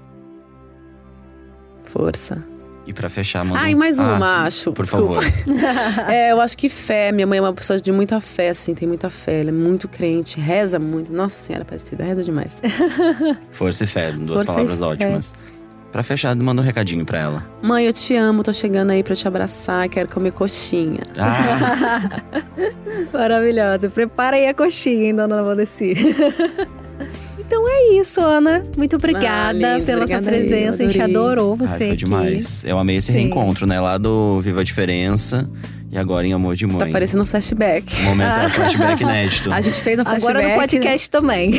Força. E pra fechar, manda Ah, e mais uma, Ah, acho. Por Desculpa. favor. [LAUGHS] É, eu acho que fé. Minha mãe é uma pessoa de muita fé, assim, tem muita fé. Ela é muito crente, reza muito. Nossa Senhora Aparecida, reza demais. [LAUGHS] Força e fé, duas Força palavras ótimas. Pra fechar, manda um recadinho pra ela. Mãe, eu te amo, tô chegando aí pra te abraçar, quero comer coxinha. Ah, [LAUGHS] Maravilhosa. Prepara aí a coxinha, hein, dona Valdeci. Então é isso, Ana. Muito obrigada Ah, lindo, pela obrigada sua presença. A gente adorou você ai, foi aqui. demais. Eu amei esse Sim. reencontro, né? Lá do Viva a Diferença e agora em Amor de Mãe. Tá parecendo um flashback. Momento é um flashback [LAUGHS] inédito. A gente fez um flashback. Agora no podcast também.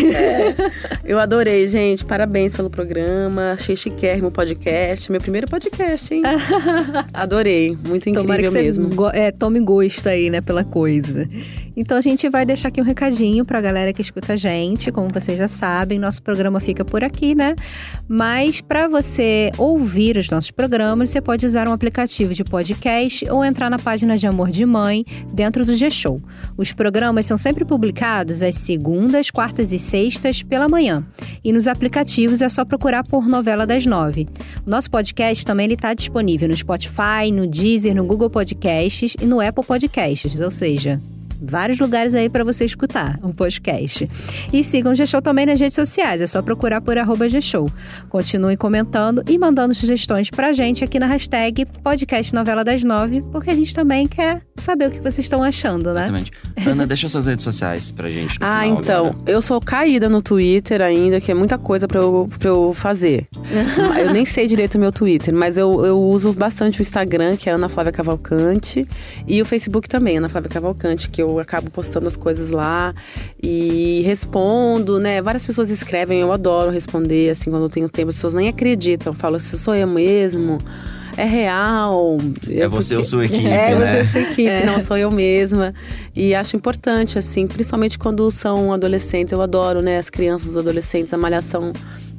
Eu adorei, gente. Parabéns pelo programa. Achei chiquérrimo o podcast. Meu primeiro podcast, hein? [LAUGHS] adorei. Muito incrível Tomara que mesmo. go- é, tome gosto aí, né, pela coisa. Então a gente vai deixar aqui um recadinho pra galera que escuta a gente. Como vocês já sabem, nosso programa fica por aqui, né? Mas pra você ouvir os nossos programas, você pode usar um aplicativo de podcast ou entrar na página de de Amor de Mãe dentro do G-Show. Os programas são sempre publicados às segundas, quartas e sextas pela manhã. E nos aplicativos é só procurar por Novela das Nove. Nosso podcast também está disponível no Spotify, no Deezer, no Google Podcasts e no Apple Podcasts, ou seja, vários lugares aí para você escutar um podcast. E sigam o G-Show também nas redes sociais, é só procurar por arroba G-Show. Continuem comentando e mandando sugestões pra gente aqui na hashtag podcast novela das nove, porque a gente também quer saber o que vocês estão achando, né? Exatamente. Ana, deixa suas redes sociais pra gente. Ah, final então, agora. eu sou caída no Twitter ainda, que é muita coisa pra eu, pra eu fazer. [LAUGHS] eu nem sei direito o meu Twitter, mas eu, eu uso bastante o Instagram, que é Ana Flávia Cavalcante, e o Facebook também, Ana Flávia Cavalcante, que eu acabo postando as coisas lá e respondo, né? Várias pessoas escrevem, eu adoro responder, assim, quando eu tenho tempo, as pessoas nem acreditam, falam, se sou eu mesmo. É real. É você ou sua [LAUGHS] equipe, é, né? você ou sua equipe, não sou eu mesma. E acho importante, assim, principalmente quando são adolescentes. Eu adoro, né, as crianças, os adolescentes, a malhação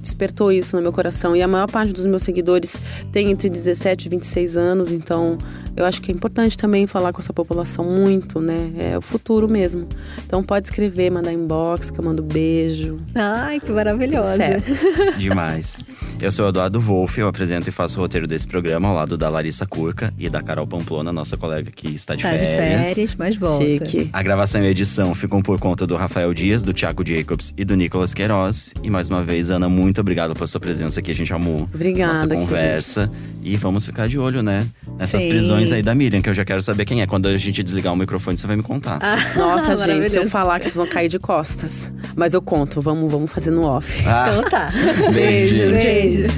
despertou isso no meu coração. E a maior parte dos meus seguidores tem entre 17 e 26 anos, então eu acho que é importante também falar com essa população muito, né? É o futuro mesmo. Então pode escrever, mandar inbox, que eu mando beijo. Ai, que maravilhosa. [LAUGHS] Demais. Eu sou o Eduardo Wolff, eu apresento e faço o roteiro desse programa ao lado da Larissa Curca e da Carol Pamplona, nossa colega que está de Tá de férias. férias, mas volta. Chique. A gravação e a edição ficam por conta do Rafael Dias, do Thiago Jacobs e do Nicolas Queiroz. E mais uma vez, Ana, muito obrigado pela sua presença aqui. A gente amou Obrigada, nossa querido. conversa. E vamos ficar de olho, né? Nessas Sim. prisões aí da Miriam, que eu já quero saber quem é. Quando a gente desligar o microfone, você vai me contar. Nossa, [LAUGHS] gente, se eu falar que vocês vão cair de costas. Mas eu conto, vamos, vamos fazer no off. Ah, Então tá. beijo, gente. Beijo.